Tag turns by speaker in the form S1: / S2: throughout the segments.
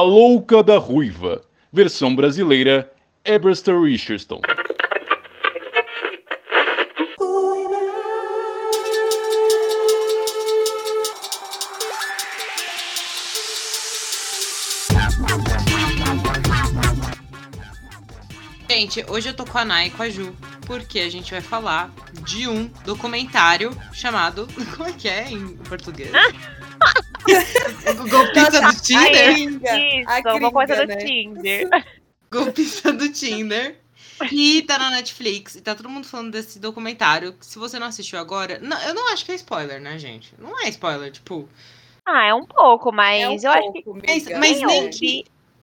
S1: A Louca da Ruiva, versão brasileira, Eberster Richardson.
S2: Gente, hoje eu tô com a Nai e com a Ju, porque a gente vai falar de um documentário chamado. Como é que é em português? Golpista do Tinder?
S3: Isso, uma coisa do
S4: né?
S3: Tinder.
S2: Golpista do Tinder. E tá na Netflix. E tá todo mundo falando desse documentário. Se você não assistiu agora. Não, eu não acho que é spoiler, né, gente? Não é spoiler, tipo.
S3: Ah, é um pouco, mas
S4: É um
S3: eu acho que.
S4: pouco,
S2: Mas, mas nem que.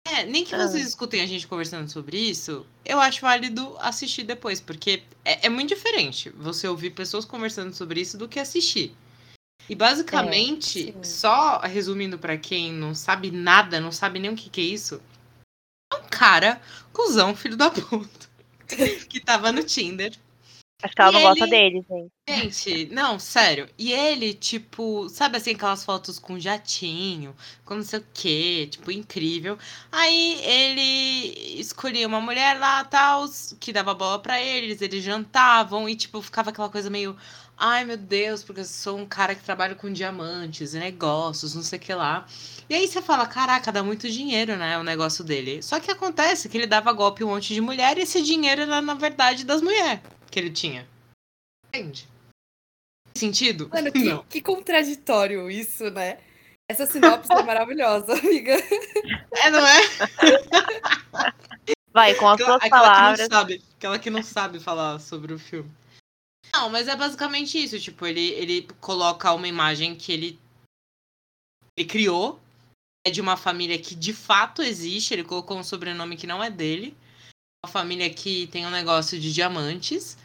S2: É, nem que
S3: Ah.
S2: vocês escutem a gente conversando sobre isso, eu acho válido assistir depois, porque é, é muito diferente você ouvir pessoas conversando sobre isso do que assistir. E basicamente,
S4: É,
S2: só resumindo pra quem não sabe nada, não sabe nem o que, que é isso, é um cara, cuzão, filho da puta, que tava no Tinder.
S3: Acho que ela
S2: E
S3: não gosta
S2: ele-
S3: dele, gente.
S2: Gente, não, sério. E ele, tipo, sabe assim, aquelas fotos com jatinho, com não sei o quê, tipo, incrível. Aí ele escolhia uma mulher lá, tal, que dava bola pra eles, eles jantavam e, tipo, ficava aquela coisa meio. Ai, meu Deus, porque eu sou um cara que trabalha com diamantes e negócios, não sei o que lá. E aí você fala, caraca, dá muito dinheiro, né, o negócio dele. Só que acontece que ele dava golpe um monte de mulher e esse dinheiro era, na verdade, das mulheres que ele tinha. Entende? Sentido?
S4: Mano, que,
S2: Não.
S4: que contraditório isso, né? Essa sinopse é maravilhosa, amiga.
S2: É, não é?
S3: Vai, com as
S2: Aquela,
S3: suas
S2: aquela que
S3: palavras.
S2: não sabe. Aquela que não sabe falar sobre o filme. Não, mas é basicamente isso. Tipo, ele, ele coloca uma imagem que ele, ele criou. É de uma família que de fato existe. Ele colocou um sobrenome que não é dele. Uma família que tem um negócio de diamantes.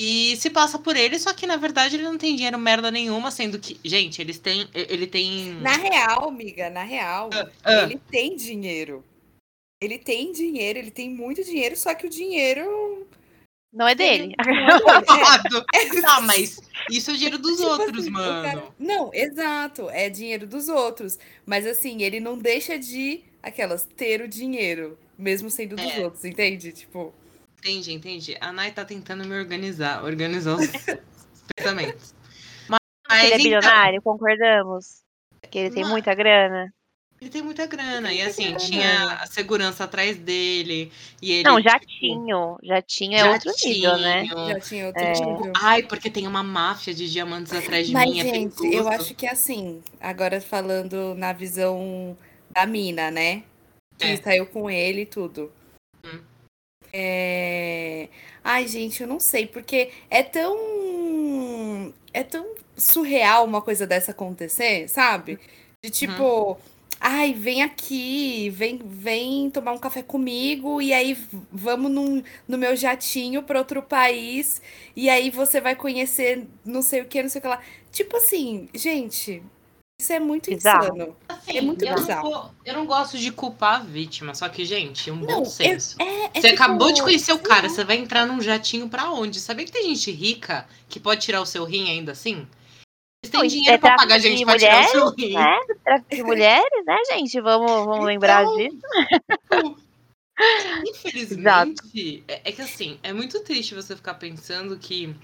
S2: E se passa por ele, só que na verdade ele não tem dinheiro merda nenhuma, sendo que. Gente, eles têm. Ele tem.
S4: Na real, amiga, na real,
S2: ah.
S4: ele tem dinheiro. Ele tem dinheiro, ele tem muito dinheiro, só que o dinheiro.
S3: Não é dele.
S2: Roubado. Tá, mas isso é dinheiro dos
S4: Tipo
S2: outros,
S4: assim,
S2: mano.
S4: cara- Não, exato, é dinheiro dos outros. Mas assim, ele não deixa de aquelas ter o dinheiro, mesmo sendo dos
S2: É.
S4: outros, entende? Tipo,
S2: Entendi, entendi. A Nai tá tentando me organizar, organizar os pensamentos. Mas
S3: ele é
S2: então,
S3: bilionário, concordamos. Que ele tem muita grana.
S2: Ele tem muita grana. E
S4: muita
S2: assim,
S4: grana.
S2: tinha a segurança atrás dele. E ele,
S3: Não,
S2: tipo,
S3: jatinho. Jatinho é outro nível, né?
S4: já tinha outro
S3: É.
S4: nível.
S2: Ai, porque tem uma máfia de diamantes atrás de
S4: Mas,
S2: mim. é
S4: gente,
S2: perigoso.
S4: eu acho que assim, agora falando na visão da mina, né? Que
S2: É.
S4: saiu com ele e tudo.
S2: Hum.
S4: É... Ai, gente, eu não sei, porque é tão. É tão surreal uma coisa dessa acontecer, sabe? De tipo. Ai, vem aqui, vem, vem tomar um café comigo e aí vamos num, no meu jatinho para outro país e aí você vai conhecer não sei o que, não sei o que lá. Tipo assim, gente, isso é muito
S3: Bizarro.
S4: insano.
S2: Assim,
S4: é muito
S2: eu, não,
S4: bizarro.
S2: go- eu não gosto de culpar a vítima, só que, gente, um
S4: Não,
S2: bom senso.
S4: É, é
S2: Você
S4: tipo,
S2: acabou de conhecer o cara,
S4: lá.
S2: você vai entrar num jatinho pra onde? Sabia que tem gente rica que pode tirar o seu rim ainda assim? Eles têm dinheiro
S3: é
S2: pra pagar gente
S3: de
S2: pra tirar o
S3: mulheres,
S2: rim.
S3: né? Tráfico de mulheres, né, gente? Vamos, vamos lembrar
S2: Então,
S3: disso.
S2: Infelizmente, é, é que assim, é muito triste você ficar pensando que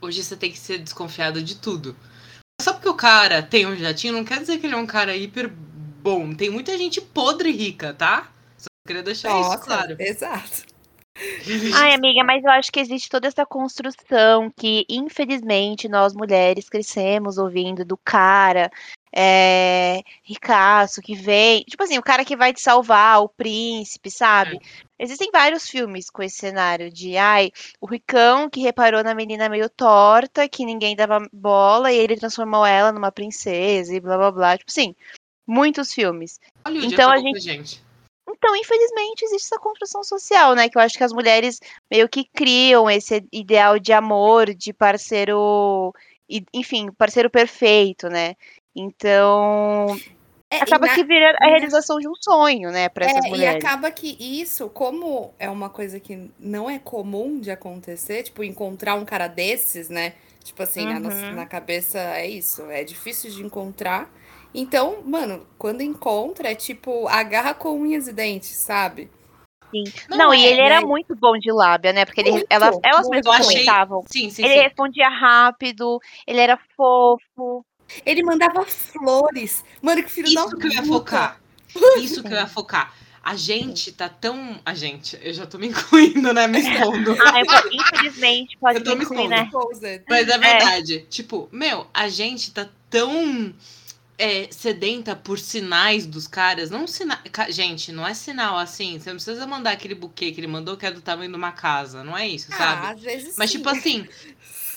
S2: hoje você tem que ser desconfiado de tudo. Só porque o cara tem um jatinho, não quer dizer que ele é um cara hiper bom. Tem muita gente podre rica, tá? Só queria deixar
S4: Nossa,
S2: isso claro.
S4: exato.
S3: Ai, amiga, mas eu acho que existe toda essa construção que, infelizmente, nós mulheres crescemos ouvindo do cara é, ricaço que vem. Tipo assim, o cara que vai te salvar, o príncipe, sabe? Existem vários filmes com esse cenário de, ai, o ricão que reparou na menina meio torta, que ninguém dava bola, e ele transformou ela numa princesa e blá blá blá. Tipo assim, muitos filmes.
S2: Hollywood
S3: Então, a
S2: a gente.
S3: Então, infelizmente, existe essa construção social, né? Que eu acho que as mulheres meio que criam esse ideal de amor, de parceiro, e- enfim, parceiro perfeito, né? Então,
S4: É, e
S3: acaba
S4: na-
S3: que vira a
S4: na-
S3: realização de um sonho, né, para essas
S4: É, e
S3: mulheres.
S4: acaba que isso, como é uma coisa que não é comum de acontecer, tipo, encontrar um cara desses, né? Tipo assim, na, nossa-
S3: Uhum.
S4: na cabeça é isso, é difícil de encontrar. Então, mano, quando encontra, é tipo, agarra com unhas e dentes, sabe?
S3: Sim.
S2: Não,
S3: Não, e
S2: é,
S3: ele era
S4: né?
S3: muito bom de lábia, né? Porque ele,
S4: Muito,
S3: elas, elas
S4: muito.
S3: mesmas
S2: Eu achei-
S3: comentavam.
S2: Sim, sim,
S3: Ele
S2: sim.
S3: respondia rápido, ele era fofo.
S4: Ele mandava flores. Mano, que filho da
S2: Isso que eu ia focar. Isso que eu ia focar. A gente tá tão. A gente, eu já tô me incluindo, né? Me expondo.
S3: Ah, eu- infelizmente, pode
S2: Eu tô me
S3: incluir,
S2: expondo.
S3: né?
S2: Mas é verdade. Tipo, meu, a gente tá tão é, sedenta por sinais dos caras. Não sinal. Gente, não é sinal assim. Você não precisa mandar aquele buquê que ele mandou que é do tamanho de uma casa. Não é isso,
S4: Ah,
S2: sabe?
S4: às vezes
S2: Mas,
S4: sim.
S2: tipo assim,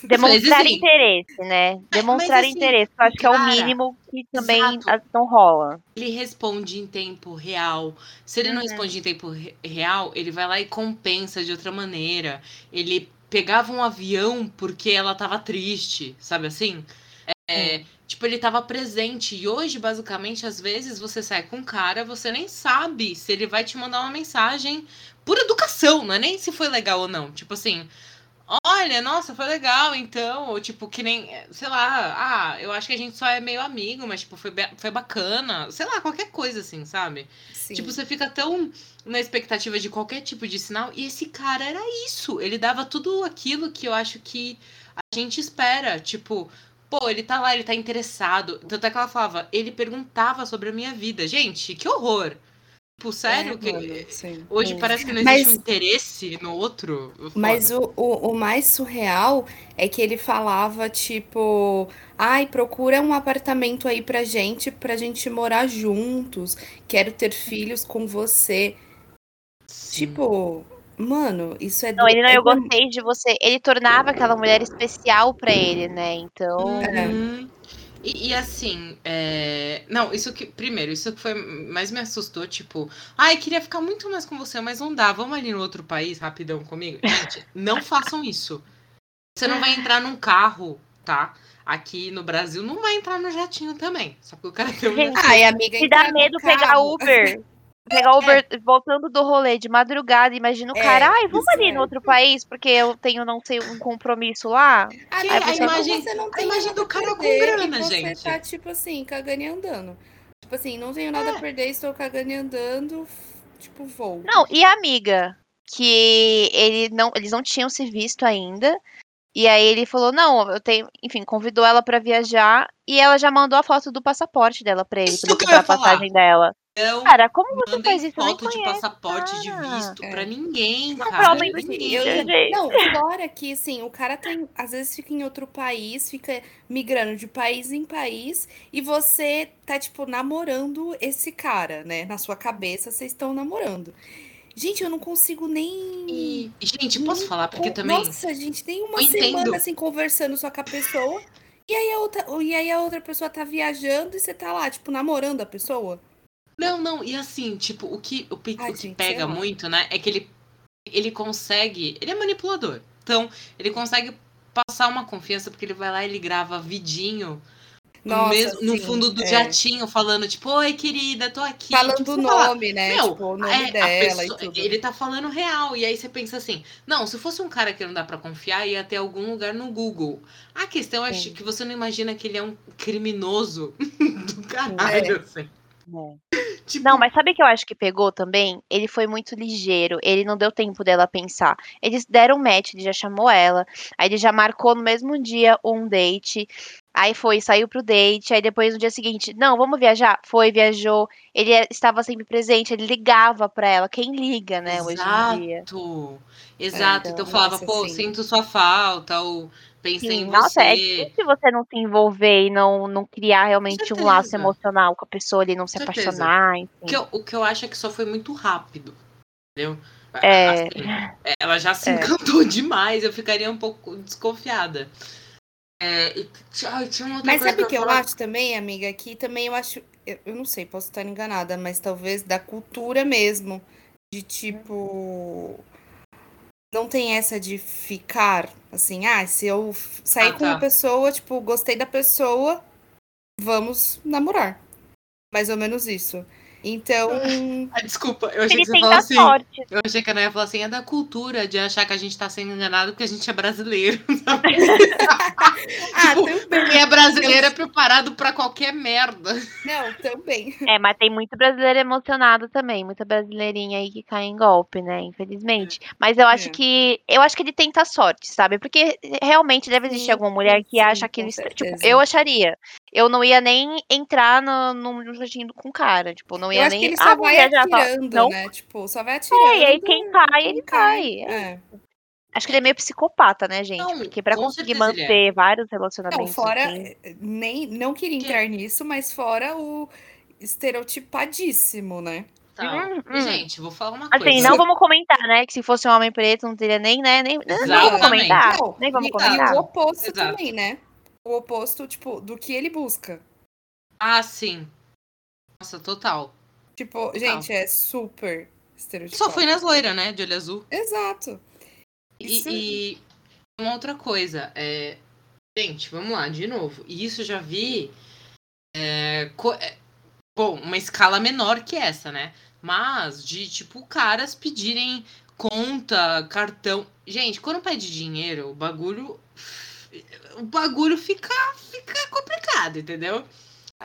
S3: Demonstrar
S2: Mas,
S3: interesse, né? Demonstrar
S2: assim,
S3: interesse. Eu acho que é o
S2: cara,
S3: mínimo que também
S2: exato.
S3: ah, não rola.
S2: ele responde em tempo real. Se ele não
S3: Uhum.
S2: responde em tempo re- real, ele vai lá e compensa de outra maneira. Ele pegava um avião porque ela tava triste, sabe assim? É, Tipo, ele tava presente. E hoje, basicamente, às vezes você sai com um cara, você nem sabe se ele vai te mandar uma mensagem por educação, não é nem se foi legal ou não. Tipo assim, olha, nossa, foi legal, então. Ou tipo, que nem, sei lá, ah, eu acho que a gente só é meio amigo, mas tipo, foi, foi bacana. Sei lá, qualquer coisa assim, sabe?
S4: Sim.
S2: Tipo, você fica tão na expectativa de qualquer tipo de sinal. E esse cara era isso. Ele dava tudo aquilo que eu acho que a gente espera. Tipo, pô, ele tá lá, ele tá interessado. Tanto é que ela falava, ele perguntava sobre a minha vida. Gente, que horror. Tipo, sério?
S4: É,
S2: que...
S4: mano, sim.
S2: Hoje
S3: Sim.
S2: parece que não
S4: Mas-
S2: existe um interesse no outro. Foda.
S4: Mas o, o, o mais surreal é que ele falava, tipo, ai, procura um apartamento aí pra gente, pra gente morar juntos. Quero ter filhos com você.
S2: Sim.
S4: Tipo, mano, isso é
S3: Não,
S4: do-
S3: ele não,
S4: é
S3: eu
S4: do-
S3: gostei de você. Ele tornava aquela mulher especial pra ele, né? Então.
S4: É.
S2: Uhum. E, e assim, é, não, isso que. Primeiro, isso que foi mais me assustou, tipo, ai, queria ficar muito mais com você, mas não dá. Vamos ali no outro país rapidão comigo. Gente, não façam isso. Você não vai entrar num carro, tá? Aqui no Brasil, não vai entrar no jatinho também. Só que o cara tem um.
S4: Ai, amiga,
S3: Se
S4: entrar
S3: dá medo pegar. Uber. Pegar Uber voltando do rolê de madrugada, imagina o
S4: É,
S3: cara, ai, vamos ali
S4: é.
S3: no outro país, porque eu tenho, não sei, um compromisso lá.
S4: Aí
S2: a
S4: você,
S2: imagem-
S4: você não
S2: a
S4: tem
S2: imagem
S4: nada
S2: do
S4: a
S2: cara com grana,
S4: você
S2: gente.
S4: tá, tipo assim, cagando e andando. Tipo assim, não tenho nada
S2: É.
S4: a perder, estou cagando e andando, tipo, vou.
S3: Não, e a amiga, que ele não, eles não tinham se visto ainda. E aí ele falou, não, eu tenho, enfim, convidou ela pra viajar e ela já mandou a foto do passaporte dela pra ele,
S2: eu
S3: comprar a passagem dela.
S2: Não
S3: Cara, como você faz isso?
S2: Foto de passaporte de visto
S4: É.
S2: pra ninguém,
S3: Não,
S2: cara.
S3: de
S2: Ninguém.
S4: Eu, não, fora que, assim, o cara tem, às vezes fica em outro país, fica migrando de país em país, e você tá, tipo, namorando esse cara, né? Na sua cabeça, vocês estão namorando. Gente, eu não consigo nem.
S2: E, gente, posso
S4: nem
S2: falar? Porque também.
S4: Nossa, gente, tem uma
S2: Eu entendo.
S4: semana assim conversando só com a pessoa. E aí, a outra, e aí a outra pessoa tá viajando e você tá lá, tipo, namorando a pessoa.
S2: Não, não, e assim, tipo, o que, o,
S4: Ai,
S2: o que
S4: gente,
S2: pega muito, né, é que ele, ele consegue. Ele é manipulador. Então, ele consegue passar uma confiança, porque ele vai lá e ele grava vidinho no,
S4: Nossa,
S2: mesmo, no
S4: sim,
S2: fundo do
S4: é.
S2: jatinho, falando, tipo, oi, querida, tô aqui.
S4: Falando o nome, né?
S2: Meu,
S4: tipo, o nome
S2: é,
S4: dela
S2: pessoa-. Ele tá falando real. E aí você pensa assim: não, se fosse um cara que não dá pra confiar, ia ter algum lugar no Google. A questão é
S4: Sim.
S2: que você não imagina que ele é um criminoso do caralho,
S4: É.
S2: assim.
S3: É.
S2: Tipo,
S3: Não, mas sabe o que eu acho que pegou também? Ele foi muito ligeiro, ele não deu tempo dela pensar. Eles deram match, ele já chamou ela, aí ele já marcou no mesmo dia um date. Aí foi, saiu pro date, aí depois no dia seguinte, não, vamos viajar? Foi, viajou. Ele é- estava sempre presente, ele ligava pra ela. Quem liga, né, hoje em dia?
S2: Exato. Exato.
S4: É,
S2: então
S4: então,
S2: falava,
S4: nossa,
S2: pô,
S4: sim.
S2: sinto sua falta, ou pensei
S3: Sim,
S2: em
S3: nossa,
S2: você.
S3: é difícil você não se envolver e não, não criar realmente um laço emocional com a pessoa ali, não se
S2: Certeza.
S3: apaixonar,
S2: O
S3: enfim.
S2: que, eu, o que eu acho é que só foi muito rápido. Entendeu?
S3: É.
S2: Assim, ela já se
S3: É.
S2: encantou demais, eu ficaria um pouco desconfiada. É, e, ai, tinha uma outra
S4: Mas sabe o que eu
S2: falar.
S4: acho também, amiga? Que também eu acho. Eu, eu não sei, posso estar enganada, mas talvez da cultura mesmo. De tipo. Não tem essa de ficar assim, ah, se eu sair
S2: Ah,
S4: com uma
S2: tá.
S4: pessoa, tipo, gostei da pessoa, vamos namorar. Mais ou menos isso. Então.
S2: Ah, desculpa, eu achei
S3: Ele
S2: que você
S3: tem
S2: falou
S3: da
S2: assim.
S3: sorte.
S2: Eu achei que a Ana ia falar assim, é da cultura de achar que a gente tá sendo enganado porque a gente é brasileiro.
S4: Ah,
S2: Tipo,
S4: também.
S2: Quem é brasileiro é preparado pra qualquer merda.
S4: Não, também.
S3: É, mas tem muito brasileiro emocionado também, muita brasileirinha aí que cai em golpe, né? Infelizmente. Mas eu acho
S4: É.
S3: que. Eu acho que ele tenta a sorte, sabe? Porque realmente deve existir
S4: Sim,
S3: alguma mulher que
S4: sim,
S3: acha estra- Tipo, eu acharia. Eu não ia nem entrar no, no, no jardim com o cara. Tipo, não Ia
S4: acho que
S3: nem.
S4: ele
S3: ah,
S4: vai
S3: viajar só.
S4: atirando,
S3: Não.
S4: né? Tipo, só vai atirando.
S3: É, e aí quem cai, ele cai.
S4: É.
S3: Acho que ele é meio psicopata, né, gente?
S2: Não,
S3: Porque pra conseguir
S2: é.
S3: manter vários
S4: Não,
S3: relacionamentos.
S4: fora.
S3: assim,
S4: Nem, não queria
S2: Que-
S4: entrar nisso, mas fora o estereotipadíssimo, né?
S2: Tá.
S3: Hum, hum.
S2: gente, vou falar uma
S3: Assim,
S2: coisa.
S3: não vamos comentar, né? Que se fosse um homem preto, não teria nem, né? Nem, não vamos
S2: Exatamente.
S3: comentar.
S4: Não,
S3: nem vamos
S4: e,
S3: comentar.
S4: e o oposto
S2: Exato.
S4: também, né? O oposto, tipo, do que ele busca.
S2: Ah, sim. Nossa, total.
S4: Tipo, gente, é super estereotipado.
S2: Só foi nas loiras, né? De olho azul.
S4: Exato. Isso-
S2: E, e uma outra coisa, é... gente, vamos lá, de novo. E isso eu já vi. é, co- é, Bom, uma escala menor que essa, né? Mas de tipo caras pedirem conta, cartão. Gente, quando pede dinheiro, o bagulho. O bagulho fica, fica complicado, entendeu?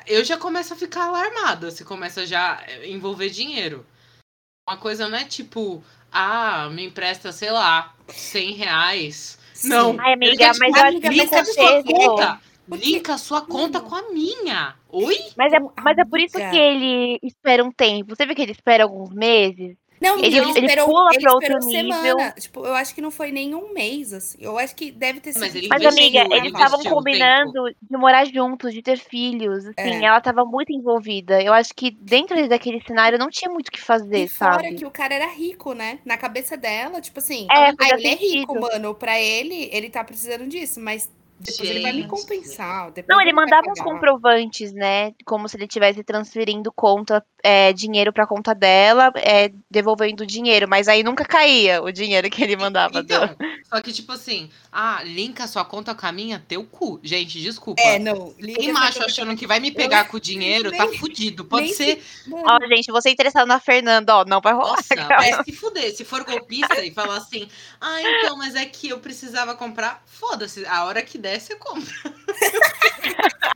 S2: Eu já começo a ficar alarmada se começa já a envolver dinheiro. Uma coisa não é tipo, ah, me empresta, sei lá, 100 reais. Não.
S3: Ai, amiga,
S2: quer, tipo,
S3: mas eu acho que
S2: linka sua
S3: é
S2: conta.
S4: Porque-
S2: Linka a sua conta com a minha. Oi?
S3: Mas é, mas é por isso que ele espera um tempo. Você vê que ele espera alguns meses?
S4: Não,
S3: Ele-
S4: ele,
S3: ele
S4: esperou,
S3: pula
S4: ele
S3: pra outro
S4: esperou semana.
S3: nível.
S4: Tipo, eu acho que não foi nem um mês, assim. Eu acho que deve ter sido.
S2: Mas ele
S3: Mas,
S2: investiu,
S3: amiga,
S2: ele
S3: eles estavam combinando de morar juntos, de ter filhos. Assim,
S4: É.
S3: ela tava muito envolvida. Eu acho que dentro daquele cenário não tinha muito o que fazer,
S4: E fora
S3: sabe?
S4: que o cara era rico, né? Na cabeça dela, tipo assim,
S3: É,
S4: ah, ele é rico,
S3: sentido.
S4: mano. Pra ele, ele tá precisando disso, mas depois ele vai me compensar.
S3: Não, ele mandava uns comprovantes, né? Como se ele estivesse transferindo conta, é, dinheiro pra conta dela, é, devolvendo o dinheiro. Mas aí nunca caía o dinheiro que ele mandava. do-
S2: Então, só que tipo assim, ah, linka sua conta com a minha, teu cu. Gente, desculpa.
S4: É, não. essa
S2: macho achando que vai me pegar com o dinheiro, tá
S4: nem-
S2: fudido. Pode ser.
S4: Mano,
S3: Ó, gente, você interessado na Fernanda, ó, não vai rolar.
S2: Nossa, vai se fuder. Se for golpista e falar assim, ah, então, mas é que eu precisava comprar, foda-se. A hora que der, você compra.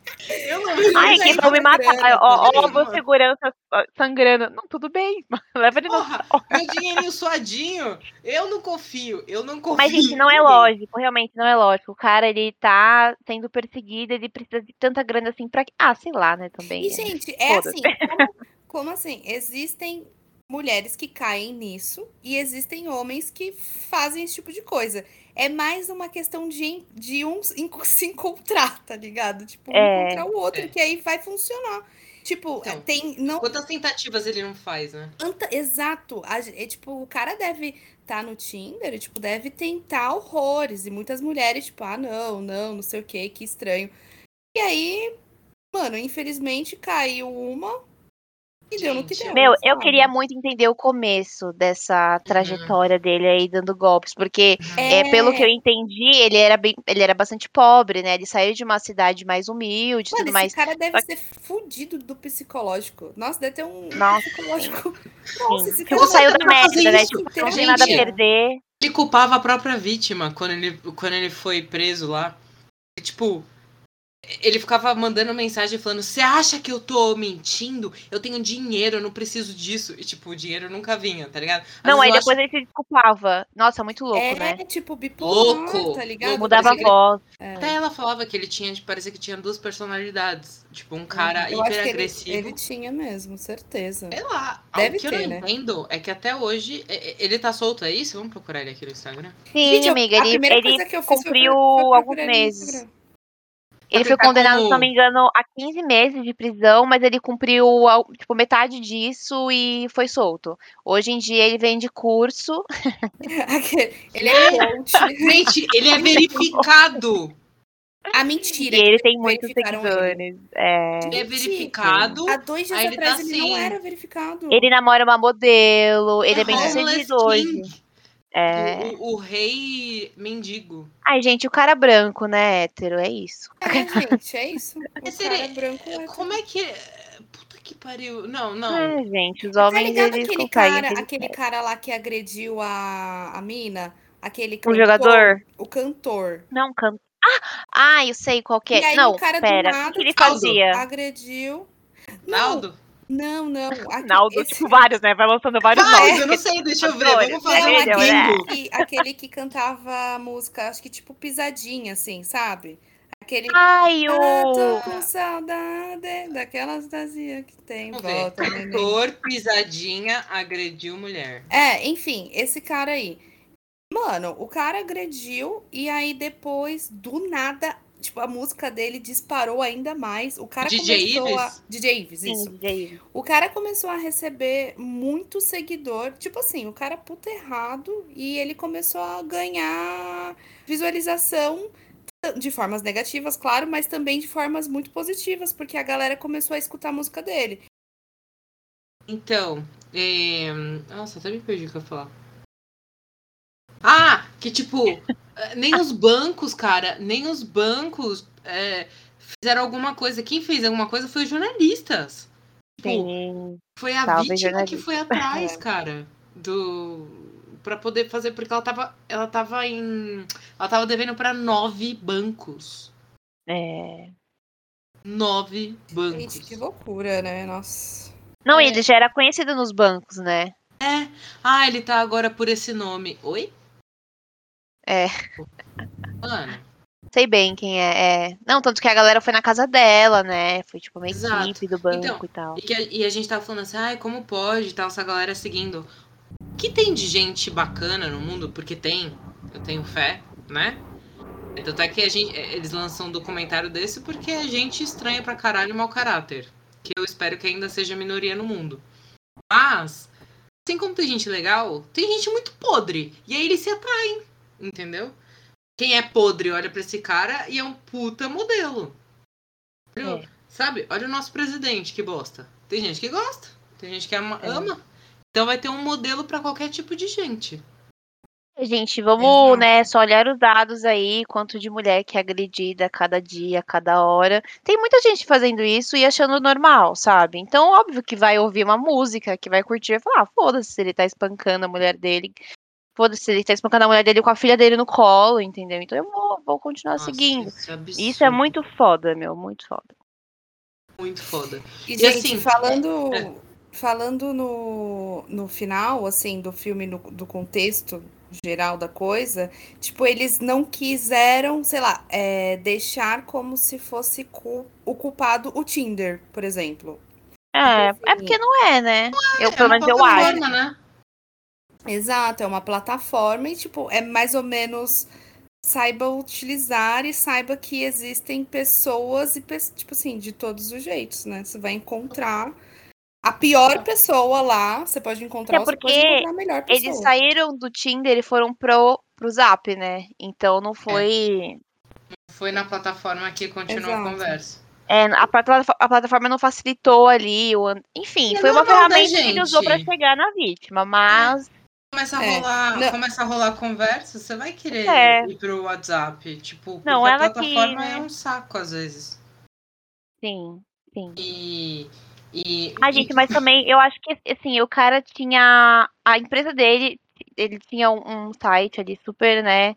S2: eu não vou.
S3: Ai, que vão me matar.
S4: sangrando,
S3: Ó, ó,
S2: vendo?
S3: segurança sangrando. Não, tudo bem. Leva ele no.
S2: Porra, meu dinheirinho suadinho. Eu não confio. Eu não confio.
S3: Mas, gente, não é lógico, realmente não é lógico. O cara, ele tá sendo perseguido, ele precisa de tanta grana assim pra. Ah, sei lá, né, também.
S4: E,
S3: é.
S4: gente, é assim. Como, como assim? Existem mulheres que caem nisso e existem homens que fazem esse tipo de coisa. É mais uma questão de, de um se enco- se encontrar, tá ligado? Tipo, um
S3: É.
S4: encontrar o outro,
S2: É.
S4: que aí vai funcionar. Tipo,
S2: Então,
S4: tem. Não,
S2: Quantas tentativas ele não faz, né?
S4: exato. A é, tipo, o cara deve estar no Tinder e, tipo, deve tentar horrores. E muitas mulheres, tipo, ah, não, não, não sei o que, que estranho. E aí, mano, infelizmente caiu uma e deu no que
S2: Gente,
S4: deu.
S3: Meu, eu queria muito entender o começo dessa trajetória dele aí dando golpes, porque é, pelo que eu entendi, ele era bem, ele era bastante pobre, né? Ele saiu de uma cidade mais humilde, e
S4: Mano,
S3: tudo
S4: esse
S3: mais.
S4: cara deve
S3: Só
S4: ser fudido do psicológico. Nossa, deve ter um
S3: Nossa,
S4: psicológico.
S3: Sim.
S4: Nossa, esse
S3: Tipo,
S4: cara
S3: saiu da merda, né? Tipo, não tem nada a perder.
S2: Ele culpava a própria vítima quando ele, quando ele foi preso lá. E, tipo, ele ficava mandando mensagem falando: Você acha que eu tô mentindo? Eu tenho dinheiro, eu não preciso disso. E, tipo, o dinheiro nunca vinha, tá ligado? Às
S3: Não, aí
S2: eu acho-
S3: depois ele se desculpava. Nossa, muito louco,
S4: é,
S3: né?
S4: tipo, bipolar,
S2: Louco.
S4: tá ligado?
S3: Mudava a voz.
S4: É.
S2: Até ela falava que ele tinha, tipo, parecia que tinha duas personalidades. Tipo, um cara
S4: Eu acho que
S2: hiper
S4: ele,
S2: agressivo.
S4: ele tinha mesmo, certeza.
S2: Sei lá.
S4: Deve
S2: o que eu
S4: ter,
S2: não
S4: né?
S2: entendo é que até hoje. é- é- Ele tá solto aí? Vamos procurar ele aqui no Instagram?
S3: Sim,
S4: Gente, eu-
S3: amiga,
S4: a
S3: ele,
S4: primeira
S3: ele
S4: coisa que eu fiz foi
S3: cumpriu alguns
S4: ele
S3: meses. Ele foi
S2: Aplicar
S3: condenado, se
S2: como-
S3: não me engano, a 15 meses de prisão, mas ele cumpriu tipo, metade disso e foi solto. Hoje em dia ele vende curso.
S4: Aquele- ele é coach.
S2: Gente, ele é verificado!
S4: A mentira.
S3: E ele tem muitos seguidores. É.
S2: Ele é verificado.
S4: Há dois dias
S2: Aí ele
S4: atrás
S2: tá
S4: ele não
S2: assim.
S4: era verificado.
S3: Ele namora uma modelo, ele é bem sucedido hoje. É.
S2: O, o rei mendigo.
S3: Ai, gente, o cara branco, né, hétero, é isso.
S4: É, gente, é isso. O
S2: Esse
S4: cara branco é...
S2: Como é que. é? Puta que pariu. Não, não.
S3: É, gente, os
S4: Tá
S3: homens,
S4: ligado
S3: eles
S4: aquele cara, aquele cara lá que agrediu a, a mina? Aquele
S3: O
S4: cantor,
S3: jogador?
S4: O cantor.
S3: Não, can... Ah, eu sei qual que
S4: E
S3: é.
S4: aí
S3: Não,
S4: o cara do
S3: pera. O
S4: nada,
S3: que, que ele fazia?
S4: agrediu.
S2: Naldo?
S4: não, não. aqui-
S3: Naldo,
S4: esse-
S3: tipo, vários, né? Vai lançando vários
S2: Vai,
S3: nomes.
S2: eu não sei, deixa eu ver. Vamos fazer
S4: Não,
S2: um
S4: aquele, que, aquele que cantava música, acho que tipo pisadinha, assim, sabe? Aquele.
S3: Ai,
S4: Eu
S3: o.
S4: tô com saudade daquela Anastasia que tem.
S2: Vamos.
S4: Volta, neném.
S2: Cantor, pisadinha, agrediu mulher.
S4: É, enfim, esse cara aí. Mano, o cara agrediu e aí depois, do nada, tipo, a música dele disparou ainda mais. O cara
S2: DJ
S4: começou a.
S2: Ives?
S4: DJ Ives, isso.
S3: Sim, DJ.
S4: O cara começou a receber muito seguidor. Tipo assim, o cara puta errado e ele começou a ganhar visualização de formas negativas, claro, mas também de formas muito positivas, porque a galera começou a escutar a música dele.
S2: Então, é... nossa, até me perdi o que eu ia falar. Ah, que tipo, eh, nem os bancos, cara, nem os bancos é, fizeram alguma coisa. Quem fez alguma coisa foi os jornalistas. Tipo,
S3: Sim.
S2: foi a
S3: Salve,
S2: vítima que
S3: jornalista.
S2: foi atrás, cara, do para poder fazer porque ela tava ela tava em ela tava devendo pra nove bancos.
S3: É.
S2: Nove bancos.
S4: Gente, que loucura, né? Nossa.
S3: Não,
S2: É.
S3: ele já era conhecido nos bancos, né?
S2: É. Ah, ele tá agora por esse nome. Oi?
S3: É.
S2: Mano,
S3: Sei bem quem é. é. Não, tanto que a galera foi na casa dela, né? Foi tipo uma
S2: Exato.
S3: equipe do banco
S2: Então,
S3: e tal.
S2: E, a, e a gente tava falando assim, ai, como pode e tal, essa galera seguindo. O que tem de gente bacana no mundo? Porque tem, eu tenho fé, né? Tanto é que a gente, eles lançam um documentário desse porque é gente estranha pra caralho mau caráter. Que eu espero que ainda seja minoria no mundo. Mas, assim como tem gente legal, tem gente muito podre. E aí eles se atraem, entendeu? Quem é podre olha pra esse cara e é um puta modelo.
S3: É.
S2: Sabe? Olha o nosso presidente, que bosta. Tem gente que gosta, tem gente que ama.
S3: É.
S2: ama. Então vai ter um modelo pra qualquer tipo de gente.
S3: Gente, vamos,
S4: Exato.
S3: né, só olhar os dados aí, quanto de mulher que é agredida a cada dia, a cada hora. Tem muita gente fazendo isso e achando normal, sabe? Então, óbvio que vai ouvir uma música, que vai curtir e falar, ah, foda-se se ele tá espancando a mulher dele. Foda-se se ele tá espancando a mulher dele com a filha dele no colo, entendeu? Então eu vou, vou continuar
S2: Nossa,
S3: seguindo.
S2: Isso é, absurdo,
S3: Isso é muito foda, meu, muito foda.
S2: muito foda.
S4: E,
S2: E
S4: gente,
S2: assim,
S4: falando,
S2: é.
S4: falando no, no final, assim, do filme, no- do contexto geral da coisa, tipo, eles não quiseram, sei lá, é, deixar como se fosse cu- o culpado o Tinder, por exemplo.
S3: É,
S4: Assim,
S3: é porque não é, né? eu,
S2: É
S3: pelo
S2: uma
S3: menos eu acho.
S2: né?
S4: Exato, é uma plataforma e, tipo, é mais ou menos saiba utilizar e saiba que existem pessoas e, tipo assim, de todos os jeitos, né? Você vai encontrar a pior pessoa lá, você pode encontrar,
S3: É
S4: ou você pode
S3: porque
S4: encontrar a melhor pessoa.
S3: Eles saíram do Tinder e foram pro, pro Zap, né? Então não foi.
S2: Foi na plataforma que continuou
S4: Exato.
S2: a conversa.
S3: É, a, a plataforma não facilitou ali. O, enfim,
S2: E é
S3: foi uma ferramenta que ele usou pra
S2: gente?
S3: chegar na vítima, mas.
S2: Começa a
S4: É,
S2: rolar,
S4: não-
S2: começa a rolar conversa, você vai querer
S3: É.
S2: ir pro WhatsApp, tipo,
S3: Não,
S2: a
S3: ela que,
S2: plataforma
S3: né?
S2: é um saco às vezes.
S3: Sim, sim.
S2: E e
S3: Ah, gente, mas também eu acho que assim, o cara tinha. A empresa dele, ele tinha um, um site ali super, né?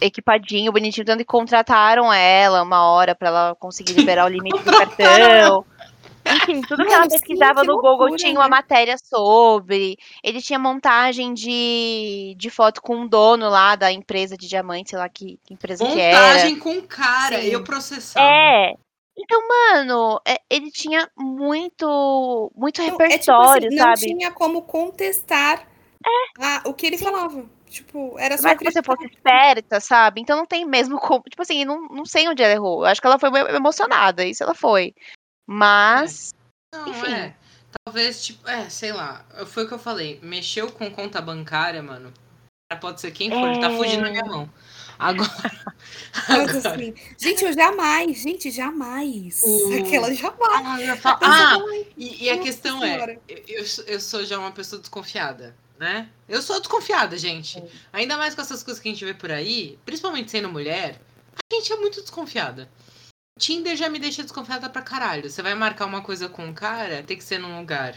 S3: Equipadinho, bonitinho, tanto que contrataram ela uma hora pra ela conseguir liberar o limite do cartão. Enfim, tudo que ela
S4: sim,
S3: pesquisava
S4: que
S3: no Google
S4: loucura,
S3: tinha uma
S4: né?
S3: matéria sobre. Ele tinha montagem de, de foto com o dono lá da empresa de diamante, sei lá que, que empresa que era.
S2: montagem com cara,
S4: Sim.
S2: eu processava.
S3: É. Então, mano, é- ele tinha muito, muito
S4: Não, é tipo
S3: repertório,
S4: assim, não
S3: sabe?
S4: tinha como contestar a- o que ele falava. Tipo, era só
S3: Mas se você fosse esperta, sabe? Então não tem mesmo como. Tipo assim, não, não sei onde ela errou. Eu acho que ela foi emocionada, isso ela foi. Mas.
S2: Não,
S3: Enfim.
S2: é. Talvez, tipo, é, sei lá. Foi o que eu falei. Mexeu com conta bancária, mano. Pode ser quem for, tá
S3: É.
S2: fugindo da minha mão. Agora. Agora
S4: assim, gente, eu jamais, gente, jamais.
S2: O-
S4: Aquela jamais.
S2: ah, eu ah, e, e a questão
S4: Senhora.
S2: é: eu, eu sou- eu sou já uma pessoa desconfiada, né? Eu sou desconfiada, gente. Ainda mais com essas coisas que a gente vê por aí, principalmente sendo mulher, a gente é muito desconfiada. Tinder já me deixa desconfiada pra caralho. Você vai marcar uma coisa com um cara, tem que ser num lugar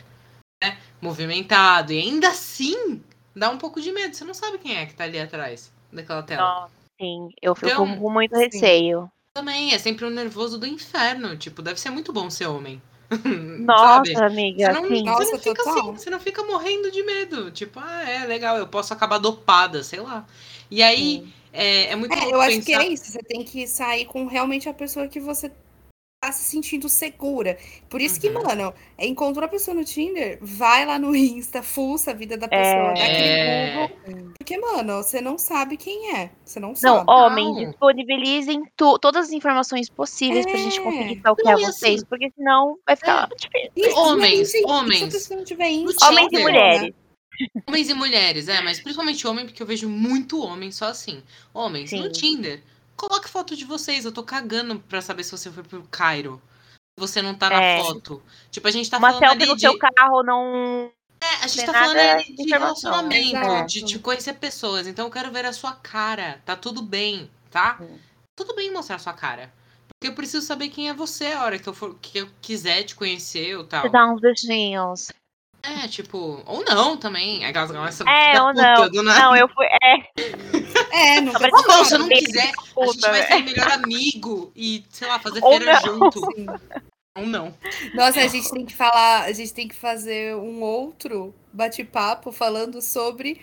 S2: né, movimentado. E ainda assim, dá um pouco de medo. Você não sabe quem é que tá ali atrás daquela tela.
S3: Nossa, sim. Eu fico
S2: Então,
S3: com muito
S4: sim.
S3: receio.
S2: Também, é sempre um nervoso do inferno. Tipo, deve ser muito bom ser homem.
S3: Nossa,
S2: Sabe?
S3: amiga,
S2: Você não,
S3: sim.
S2: você
S4: Nossa,
S2: não fica
S4: total.
S2: assim, você não fica morrendo de medo. Tipo, ah, é legal, eu posso acabar dopada, sei lá. E aí, é, é muito
S4: É,
S2: louco
S4: eu acho que
S2: pensar-
S4: é isso. Você tem que sair com realmente a pessoa que você tá se sentindo segura. Por isso que,
S2: Uhum.
S4: mano, é, encontrou a pessoa no Tinder, vai lá no Insta, fuça a vida da pessoa, dá aquele
S2: É.
S4: Google. Porque, mano, você não sabe quem é. Você não
S3: Não,
S4: sabe.
S3: homens,
S2: Não.
S3: disponibilizem tu- todas as informações possíveis pra gente
S4: É.
S3: conseguir stalkear
S2: Não, e
S3: vocês,
S2: assim-
S3: porque senão vai ficar difícil.
S4: E-
S2: Homens, homens.
S4: Se a pessoa não tiver Insta,
S2: Tinder.
S3: Homens e mulheres.
S2: Homens e mulheres, é, mas principalmente homem, porque eu vejo muito homem só assim. Homens, no
S3: Sim.
S2: Tinder, coloque foto de vocês. Eu tô cagando pra saber se você foi pro Cairo. Se você não tá na
S3: É.
S2: foto. Tipo, a gente tá
S3: Uma
S2: falando
S3: selfie
S2: ali
S3: no
S2: de.
S3: seu carro não.
S2: É, a gente tá falando ali
S3: de
S2: relacionamento,
S4: Exato.
S2: de, de conhecer pessoas. Então eu quero ver a sua cara. Tá tudo bem, tá?
S3: Sim.
S2: Tudo bem mostrar a sua cara. Porque eu preciso saber quem é você a hora que eu, for, que eu quiser te conhecer ou tal.
S3: Você dá uns beijinhos.
S2: É, tipo, ou não também. Aquelas essa
S3: É, ou não.
S2: do nada.
S3: Não, eu fui. É,
S4: é, não
S3: pra
S2: Ou não, se eu não quiser, a gente vai ser melhor amigo e, sei lá, fazer
S3: Ou
S2: feira
S3: não.
S2: junto.
S4: Sim.
S2: Ou não.
S4: Nossa, a gente tem que falar, a gente tem que fazer um outro bate-papo falando sobre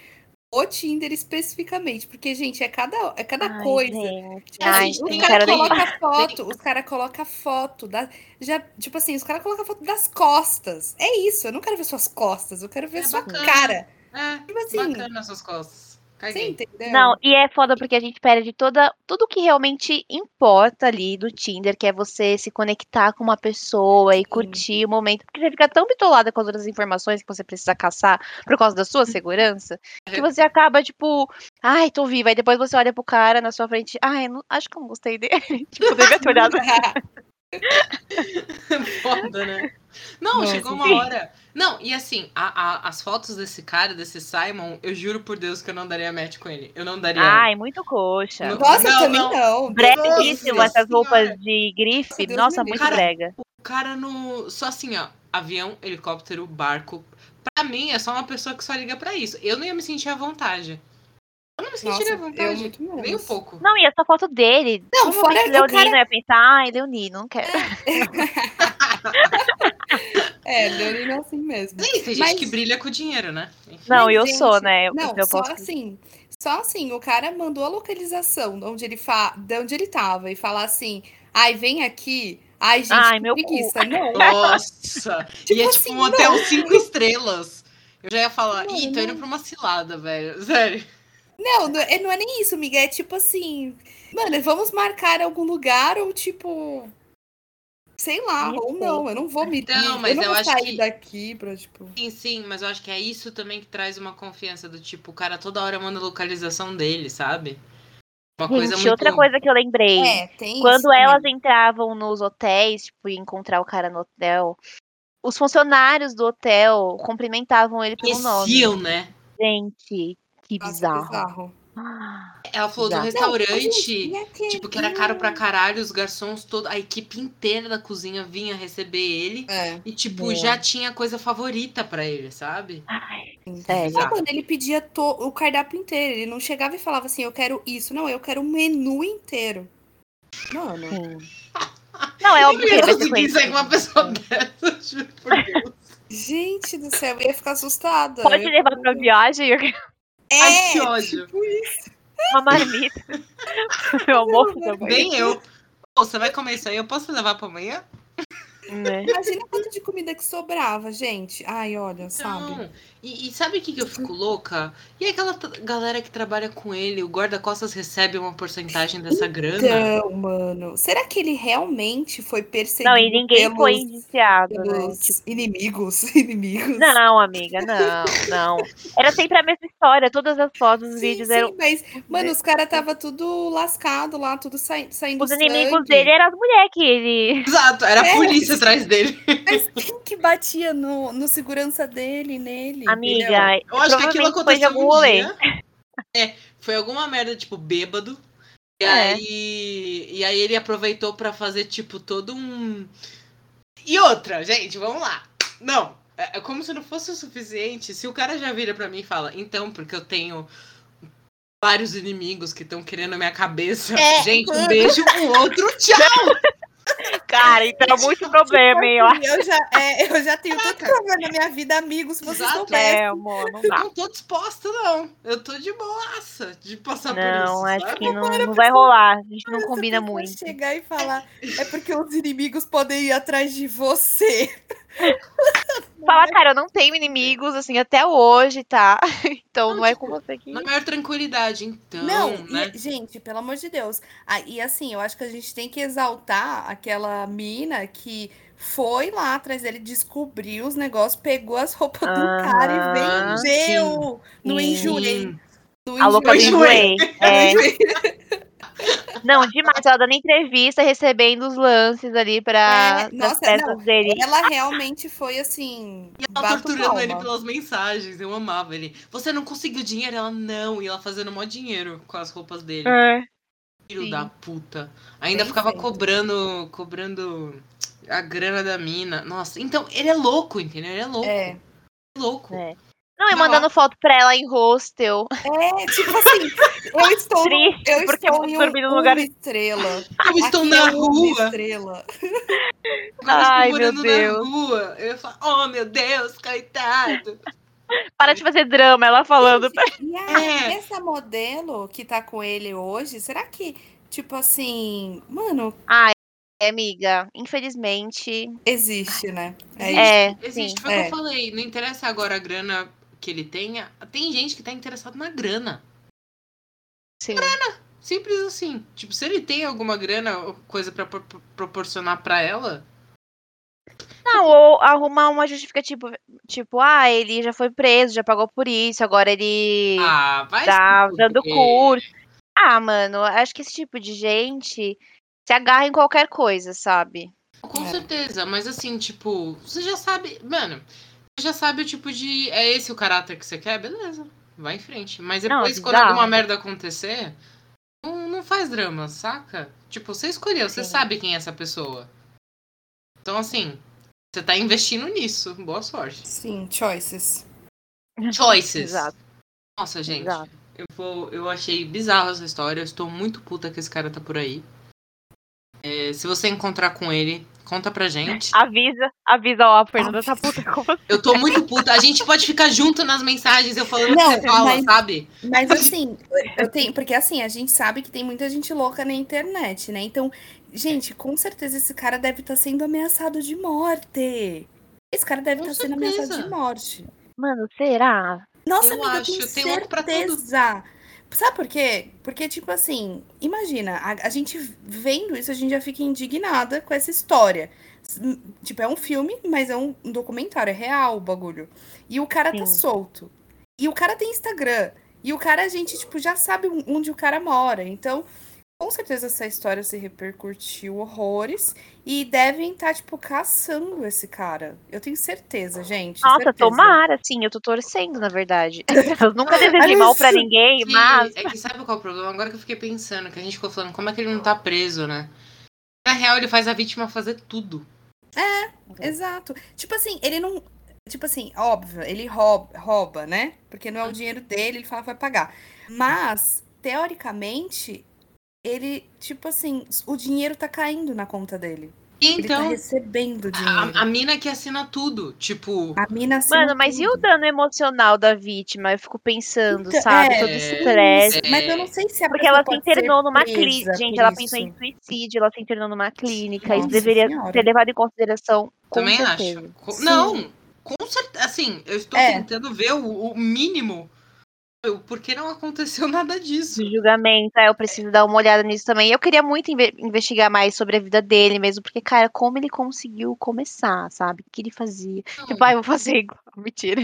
S4: o Tinder especificamente, porque gente, é cada é cada
S3: Ai,
S4: coisa.
S3: gente.
S4: Tipo
S3: Ai,
S4: assim, os caras colocam foto, os caras colocam foto da já, tipo assim, os caras colocam foto das costas. É isso, eu não quero ver suas costas, eu quero ver
S2: É
S4: sua
S2: bacana.
S4: cara.
S2: É,
S4: Tipo assim,
S2: bacana as suas costas.
S4: Você
S2: Caguei.
S4: entendeu?
S3: Não, e é foda porque a gente perde toda, tudo que realmente importa ali do Tinder, que é você se conectar com uma pessoa e curtir o momento. Porque você fica tão bitolada com as outras informações que você precisa caçar por causa da sua segurança, que você acaba, tipo, ai, tô viva. Aí depois você olha pro cara na sua frente, ai, não- acho que eu não gostei dele. tipo, devia ter olhado.
S2: Foda, né? Não,
S4: Nossa,
S2: chegou uma
S3: sim.
S2: hora. Não, e assim, a- a- as fotos desse cara, desse Simon, eu juro por Deus que eu não daria match com ele. Eu não daria.
S3: Ai, muito coxa.
S2: Não-
S4: Nossa,
S2: Não,
S4: também
S2: não.
S4: não.
S3: Breguíssimo essas roupas de grife.
S4: Nossa,
S3: Nossa, muito
S2: livre.
S3: brega.
S2: O cara no. Só assim, ó. Avião, helicóptero, barco. Pra mim, é só uma pessoa que só liga pra isso. Eu não ia me sentir à vontade. Eu não me sentiria
S4: Nossa, eu
S2: vontade.
S4: muito menos.
S2: Nem um pouco.
S3: Não, e essa foto dele.
S4: Não,
S3: Como
S4: fora o
S3: Leonino,
S4: cara-
S3: eu ia pensar, ai, Leonino, não quero.
S4: É, Leonino é assim mesmo.
S2: Sim, tem gente
S4: Mas-
S2: que brilha com dinheiro, né? Enfim.
S3: Não,
S4: Mas,
S3: eu
S4: gente,
S3: sou, né? Eu,
S4: Não,
S3: eu
S4: só
S3: posso.
S4: assim. Só assim, o cara mandou a localização de onde ele, fa... de onde ele tava e falar assim: ai, vem aqui. Ai, gente,
S3: Ai,
S4: que
S3: meu cu."
S4: preguiça. Não.
S2: Nossa!
S4: Tipo
S2: e é
S4: assim,
S2: tipo um hotel cinco estrelas. Eu já ia falar,
S4: Não,
S2: ih, tô indo
S4: não.
S2: pra uma cilada, velho. Sério.
S4: Não, não é, não é nem isso, amiga. É tipo assim, mano, vamos marcar algum lugar ou tipo. Sei lá, ou não, eu não vou me
S2: Não, mas
S4: eu não
S2: eu
S4: vou
S2: acho
S4: sair
S2: que-
S4: daqui pra, tipo.
S2: Sim, sim, mas eu acho que é isso também que traz uma confiança do tipo, o cara toda hora manda a localização dele, sabe? Uma coisa
S3: Gente,
S2: muito.
S3: outra coisa que eu lembrei.
S4: É, tem
S3: Quando elas entravam nos hotéis, tipo, ia encontrar o cara no hotel, os funcionários do hotel cumprimentavam ele pelo nome.
S2: Conheciam, né?
S3: Gente, que
S4: Nossa,
S3: bizarro.
S4: bizarro.
S3: Ah,
S2: Ela falou do restaurante.
S4: Gente, e aquele-
S2: Tipo, que era caro pra caralho, os garçons, toda a equipe inteira da cozinha vinha receber ele.
S4: É.
S2: E, tipo,
S3: É.
S2: já tinha coisa favorita pra ele, sabe?
S3: Ai.
S4: Não, mano, ele pedia to- o cardápio inteiro. Ele não chegava e falava assim, eu quero isso. Não, eu quero o menu inteiro. Mano.
S3: Não, é
S2: Eu
S3: óbvio
S2: não
S3: que ele vai ser
S2: conseguir sair com uma pessoa dessa, juro por Deus.
S4: Gente do céu, eu ia ficar assustada.
S3: Pode
S4: Eu-
S3: levar pra viagem
S4: É,
S2: Ai, que ódio.
S4: tipo isso.
S3: uma marmita. Meu almoço também.
S2: Bem eu. Pô, você vai comer isso aí? Eu posso levar pra amanhã?
S3: Né?
S4: Imagina quanto de comida que sobrava, gente. Ai, olha, sabe?
S2: Não. E, e sabe o que, que eu fico louca? E aquela galera que trabalha com ele, o guarda-costas recebe uma porcentagem dessa grana?
S4: Então, mano, será que ele realmente foi perseguido
S3: Não, e ninguém
S4: pelos,
S3: foi indiciado, né?
S4: pelos
S3: Tipo,
S4: inimigos? Inimigos?
S3: não, amiga, não, não. Era sempre a mesma história, todas as fotos, os
S4: Sim,
S3: vídeos
S4: sim,
S3: eram.
S4: mas, mano, os caras tava tudo lascado lá, tudo sai- saindo
S3: Os inimigos
S4: sangue.
S3: dele eram as mulheres que ele.
S2: Exato, era a
S4: É.
S2: polícia atrás dele.
S4: Mas quem que batia no, no segurança dele, nele? entendeu?
S3: Amiga,
S2: Eu acho que aquilo
S3: foi
S2: aconteceu
S3: algum
S2: um
S3: rolê.
S2: dia. É, foi alguma merda, tipo, bêbado. E
S3: É.
S2: aí. E aí ele aproveitou pra fazer, tipo, todo um. E outra, gente, vamos lá. Não, é é como se não fosse o suficiente. Se o cara já vira pra mim e fala, então, porque eu tenho vários inimigos que estão querendo a minha cabeça.
S4: É.
S2: Gente, um beijo, um outro, tchau!
S3: Cara, então é muito problema, hein? Eu acho.
S4: Eu já, é, eu já tenho tanto problema na minha vida, amigos, se vocês
S2: Exato.
S4: soubessem.
S3: É, amor, não
S2: Eu
S3: dá.
S2: não tô disposta, não. Eu tô de boaça de passar por
S3: Não,
S2: isso.
S3: acho
S2: sabe?
S3: que não, não vai rolar. A gente não combina muito.
S4: chegar e falar, é porque os inimigos podem ir atrás de você.
S3: Fala, cara, eu não tenho inimigos, assim, até hoje, tá? Então não é com você que.
S2: Na maior tranquilidade, então,
S4: Não, e-
S2: né?
S4: gente, pelo amor de Deus. Ah, e assim, eu acho que a gente tem que exaltar aquela mina que foi lá atrás dele, descobriu os negócios, pegou as roupas do cara e vendeu no
S3: sim.
S4: enjoei.
S2: Sim.
S4: No
S3: A louca do.
S2: Enjoei.
S3: É. Não, demais. Ela dando entrevista, recebendo os lances ali pra,
S4: É, nossa,
S3: peças
S4: não,
S3: dele.
S4: Ela realmente foi assim.
S2: E ela
S4: bato
S2: torturando ele pelas mensagens. Eu amava ele. Você não conseguiu dinheiro? Ela não. E ela fazendo mó dinheiro com as roupas dele.
S3: É.
S2: Filho
S4: sim.
S2: da puta. Ainda
S4: Bem
S2: ficava
S4: feito.
S2: cobrando, cobrando a grana da mina. Nossa, então ele é louco, entendeu? Ele é louco.
S4: É.
S2: É louco.
S3: É. Não, e
S2: Não,
S3: mandando foto pra ela em hostel.
S4: É, tipo assim, eu estou.
S3: Triste,
S4: eu
S3: porque
S4: estou
S3: eu
S4: em
S3: dormi num lugar.
S4: estrela.
S2: Eu estou
S4: Aqui
S2: na
S4: é uma
S2: rua.
S4: estrela.
S3: Ai,
S2: estou
S3: meu Deus.
S2: na rua. Eu ia falar, oh meu Deus, coitado.
S3: Para de fazer drama, ela falando. pra-
S4: E aí,
S2: É.
S4: essa modelo que tá com ele hoje, será que, tipo assim, mano,
S3: Ai, amiga, infelizmente.
S4: existe, né? É isso.
S3: É,
S2: Existe,
S3: sim.
S2: foi o que
S4: É.
S2: eu falei. Não interessa agora a grana que ele tenha. Tem gente que tá interessada na grana.
S3: sim.
S2: Simples assim. Tipo, se ele tem alguma grana, ou coisa pra pro- proporcionar pra ela,
S3: Não, ou arrumar uma justificativa, tipo, ah, ele já foi preso, já pagou por isso, agora ele
S2: ah, vai
S3: tá dando curso. Ah, mano, acho que esse tipo de gente se agarra em qualquer coisa, sabe?
S2: Com
S4: É.
S2: certeza, mas assim, tipo, você já sabe, mano, já sabe o tipo de. É esse o caráter que você quer? Beleza, vai em frente. Mas
S3: Não,
S2: depois, quando alguma merda acontecer, não, não faz drama, saca? Tipo, você escolheu, você
S3: Sim.
S2: sabe quem é essa pessoa. Então, assim, você tá investindo nisso. Boa sorte.
S4: Sim, choices.
S2: Choices.
S3: Exato.
S2: Nossa, gente.
S3: Exato.
S2: Eu, vou, eu achei bizarro essa história. Eu estou muito puta que esse cara tá por aí. É, se você encontrar com ele, conta pra gente.
S3: Avisa, avisa, ó, a Fernanda tá puta com você.
S2: Eu tô muito puta. A gente pode ficar junto nas mensagens, eu falando o
S4: Não,
S2: que você fala,
S4: mas-
S2: sabe?
S4: Mas assim, eu tenho, porque assim, a gente sabe que tem muita gente louca na internet, né? Então, gente, com certeza esse cara deve estar sendo ameaçado de morte. Esse cara deve estar sendo
S2: certeza.
S4: ameaçado de morte.
S3: Mano, será?
S4: Nossa,
S2: Eu
S4: amiga,
S2: acho,
S4: eu tenho
S2: tem louco pra tudo.
S4: Sabe por quê? Porque, tipo assim, imagina, a, a gente vendo isso, a gente já fica indignada com essa história. Tipo, é um filme, mas é um, um documentário, é real o bagulho. E o cara tá
S3: Sim.
S4: solto. E o cara tem Instagram. E o cara, a gente, tipo, já sabe onde o cara mora. Então, com certeza essa história se repercutiu horrores. E devem estar, tipo, caçando esse cara. Eu tenho certeza, gente.
S3: Nossa,
S4: certeza.
S3: tomara, sim, eu tô torcendo, na verdade. Eu nunca desejei mal pra ninguém,
S2: Que-
S3: mas.
S2: É que sabe qual é o problema? Agora que eu fiquei pensando, que a gente ficou falando, como é que ele não tá preso, né? Na real, ele faz a vítima fazer tudo.
S4: Exato. Tipo assim, ele não. Tipo assim, óbvio, ele rouba, rouba, né? Porque não é o dinheiro dele, ele fala que vai pagar. Mas, teoricamente, ele, tipo assim, o dinheiro tá caindo na conta dele. Ele tá
S2: Então,
S4: recebendo dinheiro.
S2: a, a mina que assina tudo. Tipo,
S4: A mina assina
S3: Mano, mas e o
S4: tudo.
S3: dano emocional da vítima? Eu fico pensando,
S4: Então,
S3: sabe?
S4: é,
S3: Todo esse estresse.
S2: é.
S4: Mas eu não sei se a
S3: Porque ela se internou numa clínica. Gente, ela
S4: isso.
S3: pensou em suicídio, ela se internou numa clínica. isso
S4: Nossa
S3: deveria
S4: Senhora.
S3: ser levado em consideração. Com
S2: também
S3: certeza.
S2: acho.
S4: Sim.
S2: Não, com certeza. Assim, eu estou
S4: É.
S2: tentando ver o, o mínimo. O Por que não aconteceu nada disso?
S3: De julgamento, é, eu preciso dar uma olhada nisso também. Eu queria muito inve- investigar mais sobre a vida dele mesmo, porque, cara, como ele conseguiu começar, sabe? O que ele fazia? Tipo, ai, vou fazer igual. Mentira.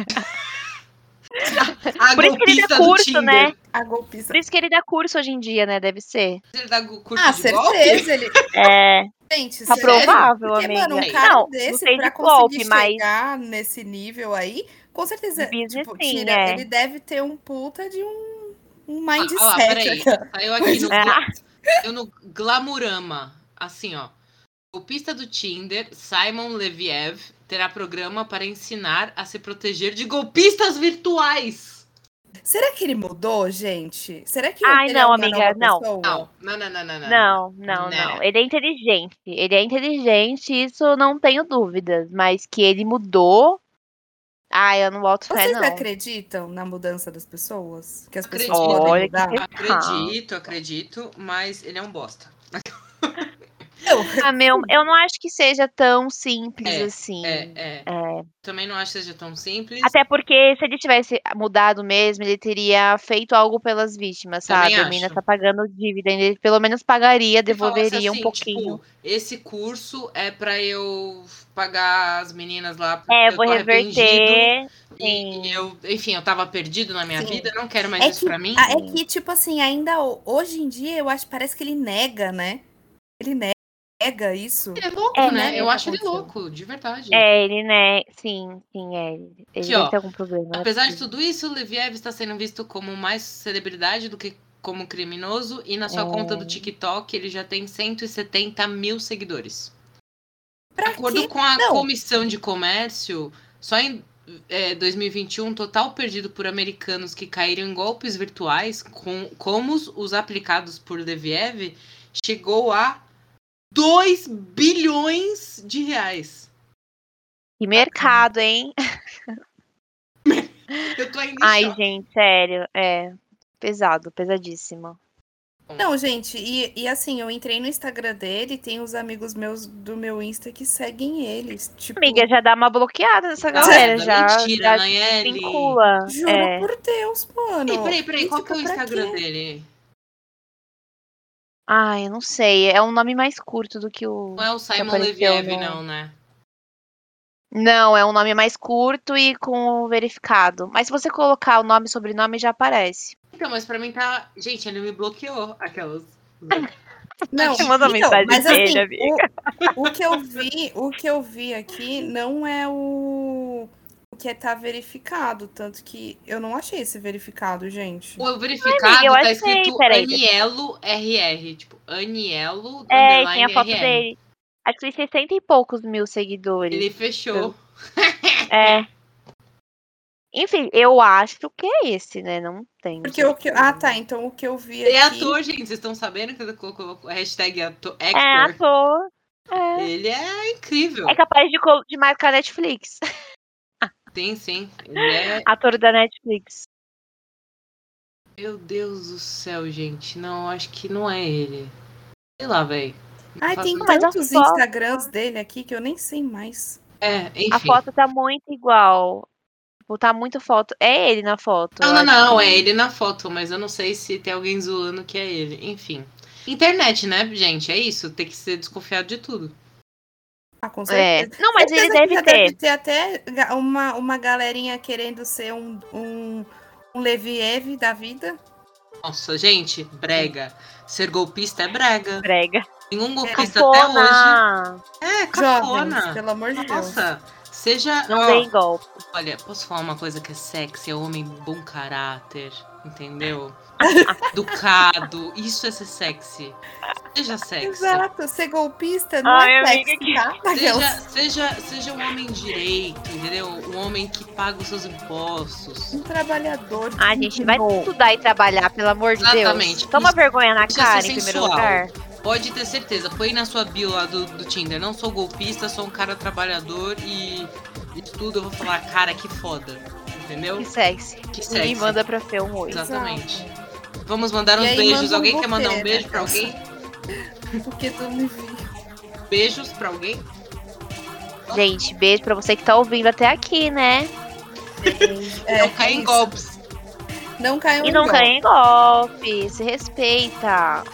S2: a
S3: Por isso que ele dá curso, né?
S4: A golpista.
S3: Por isso que ele dá curso hoje em dia, né? Deve ser.
S2: Ele dá curso
S4: Ah,
S2: de golpe?
S4: certeza. Ele...
S3: É,
S4: Gente,
S3: tá
S4: sério?
S3: provável,
S4: Porque,
S3: amiga.
S4: mano, um cara
S3: não,
S4: desse,
S3: não sei
S4: pra
S3: de golpe,
S4: conseguir
S3: mas
S4: chegar nesse nível aí, com certeza,
S3: Business
S4: tipo,
S3: sim,
S4: tira-
S3: é.
S4: ele deve ter um puta de um, um
S2: Ah,
S4: mindset.
S2: ah lá, peraí. Saiu aqui no,
S3: Ah.
S2: saiu no Glamurama. Assim, ó. Golpista do Tinder, Simon Leviev, terá programa para ensinar a se proteger de golpistas virtuais.
S4: Será que ele mudou, gente? Será que
S3: Ai,
S4: ele
S3: não,
S4: é
S3: amiga,
S4: nova
S3: não.
S4: pessoa?
S2: Não, não, não, não, não. não.
S3: Não, não,
S2: Né.
S3: não. Ele é inteligente. Ele é inteligente, isso eu não tenho dúvidas. Mas que ele mudou. Ai, eu não boto fé,
S4: Vocês
S3: não.
S4: acreditam na mudança das pessoas? Que as pessoas
S2: Acredito.
S4: podem
S3: Olha
S4: mudar?
S2: Acredito, acredito, mas ele é um bosta.
S4: Eu,
S3: Ah, meu, eu não acho que seja tão simples
S2: É,
S3: assim.
S2: É, é.
S3: É.
S2: Também não acho que seja tão simples.
S3: Até porque se ele tivesse mudado mesmo, ele teria feito algo pelas vítimas,
S2: Também
S3: sabe? A mina
S2: acho.
S3: tá pagando dívida, ele pelo menos pagaria, devolveria um
S2: assim,
S3: pouquinho.
S2: Tipo, esse curso é pra eu pagar as meninas lá. porque
S3: é,
S2: eu
S3: vou reverter.
S2: E,
S3: sim.
S2: e eu, enfim, eu tava perdido na minha
S4: Sim.
S2: vida, não quero mais
S4: É
S2: isso
S4: que-
S2: pra mim.
S4: É que, tipo assim, ainda ho- hoje em dia, eu acho, parece que ele nega, né? Ele nega isso.
S2: Ele é louco,
S3: É,
S2: né? Eu acho ele
S4: aconteceu.
S2: louco, de verdade.
S3: É, ele, né? Sim, sim, é. Ele, ele
S2: ó.
S3: ter algum problema.
S2: Apesar de tudo isso, o Leviev está sendo visto como mais celebridade do que como criminoso. E na sua
S3: É.
S2: conta do TikTok, ele já tem 170 mil seguidores. De
S4: Pra
S2: acordo
S4: quê?
S2: com a
S4: Não.
S2: Comissão de Comércio, só em é, 2021, um total perdido por americanos que caíram em golpes virtuais, com, como os, os aplicados por Leviev, chegou a 2 bilhões de reais.
S3: Que mercado, hein?
S2: Eu tô ainda
S3: Ai,
S2: choque.
S3: gente, sério. É. Pesado, pesadíssimo.
S4: Não, gente, e, e assim, eu entrei no Instagram dele, tem uns amigos meus do meu Insta que seguem eles. Tipo,
S3: Amiga, já dá uma bloqueada nessa galera. Já,
S2: mentira,
S3: já
S2: Nayeli.
S3: vincula.
S4: juro
S3: É.
S4: por Deus, mano.
S2: Peraí, peraí, peraí,
S4: E,
S2: qual
S4: tipo,
S2: que é o Instagram dele?
S3: Ai, eu não sei. É um nome mais curto do que o.
S2: Não é o Simon Leviev,
S3: no-
S2: não, né?
S3: Não, é um nome mais curto e com o verificado. Mas se você colocar o nome e sobrenome, já aparece.
S2: Então, mas pra mim tá. Gente, ele me bloqueou aquelas.
S4: Não,
S3: mandou
S4: então,
S3: mensagem
S4: mas
S3: dele,
S4: assim,
S3: amiga.
S4: o, o que eu vi, o que eu vi aqui não é o, que tá verificado, tanto que eu não achei esse verificado, gente.
S2: O verificado
S3: amiga, eu
S2: tá
S3: achei,
S2: escrito
S3: peraí.
S2: Anielo RR. Tipo, Anielo
S3: É, tem a foto
S2: RR.
S3: dele. Acho que tem 60 e poucos mil seguidores.
S2: Ele fechou.
S3: É. Enfim, eu acho que é esse, né? Não tem.
S4: Porque o que, ah, tá, então o que eu vi
S2: Ele é
S4: aqui,
S2: ator, gente. Vocês estão sabendo que ele colocou a hashtag ator?
S3: É
S2: actor?
S3: ator. É.
S2: Ele é incrível.
S3: É capaz de, de marcar Netflix.
S2: Sim, sim. Ele é.
S3: Ator da Netflix.
S2: Meu Deus do céu, gente. Não, acho que não é ele. Sei lá, velho.
S4: Ai, tem tantos
S3: foto-
S4: Instagrams dele aqui que eu nem sei mais.
S2: É, enfim.
S3: A foto tá muito igual. Tipo, tá muito foto. É ele na foto.
S2: Não, não, não,
S3: que-
S2: é ele na foto, mas eu não sei se tem alguém zoando que é ele. Enfim. Internet, né, gente? É isso, tem que ser desconfiado de tudo.
S4: Ah, com
S3: É.
S4: certeza.
S3: Não, mas ele
S4: Certeza que
S3: deve ter.
S4: Deve ter até uma, uma galerinha querendo ser um, um, um Leviev da vida.
S2: Nossa, gente, brega. Ser golpista é brega.
S3: Brega.
S2: Nenhum golpista até hoje.
S3: Cafona.
S2: É,
S4: Jovens,
S2: cafona.
S4: pelo amor de Deus.
S2: Nossa, seja.
S3: Não
S2: ó,
S3: dei golpe.
S2: Olha, posso falar uma coisa que é sexy? É homem bom caráter, entendeu? Educado. Isso é ser sexy. Seja sexy.
S4: Exato, ser golpista não
S3: Ai,
S4: é
S3: amiga,
S4: sexy,
S3: que-
S4: tá?
S2: Seja, seja, seja um homem direito, entendeu? Um homem que paga os seus impostos.
S4: Um trabalhador.
S3: Ah, gente, vai estudar e trabalhar, pelo amor de
S2: Exatamente.
S3: Deus. Toma
S2: Isso-
S3: vergonha na cara, em primeiro lugar.
S2: Pode ter certeza. Põe na sua bio lá do, do Tinder. Não sou golpista, sou um cara trabalhador e estudo. Eu vou falar, cara, que foda. Entendeu?
S3: Que sexy.
S2: Que
S3: E
S2: sexy.
S3: manda pra Fê um oi.
S2: Exatamente. Vamos mandar uns
S4: E
S2: beijos.
S4: um
S2: Alguém quer mandar um
S4: buffet,
S2: beijo
S4: né?
S2: pra alguém?
S4: Porque tu me viu.
S2: Beijos pra alguém?
S3: Gente, beijo pra você que tá ouvindo até aqui, né?
S4: É,
S2: não cai em
S4: isso.
S2: golpes.
S4: Não caiam
S3: E
S4: em
S3: não
S4: golpe.
S3: caia em golpe. Se respeita.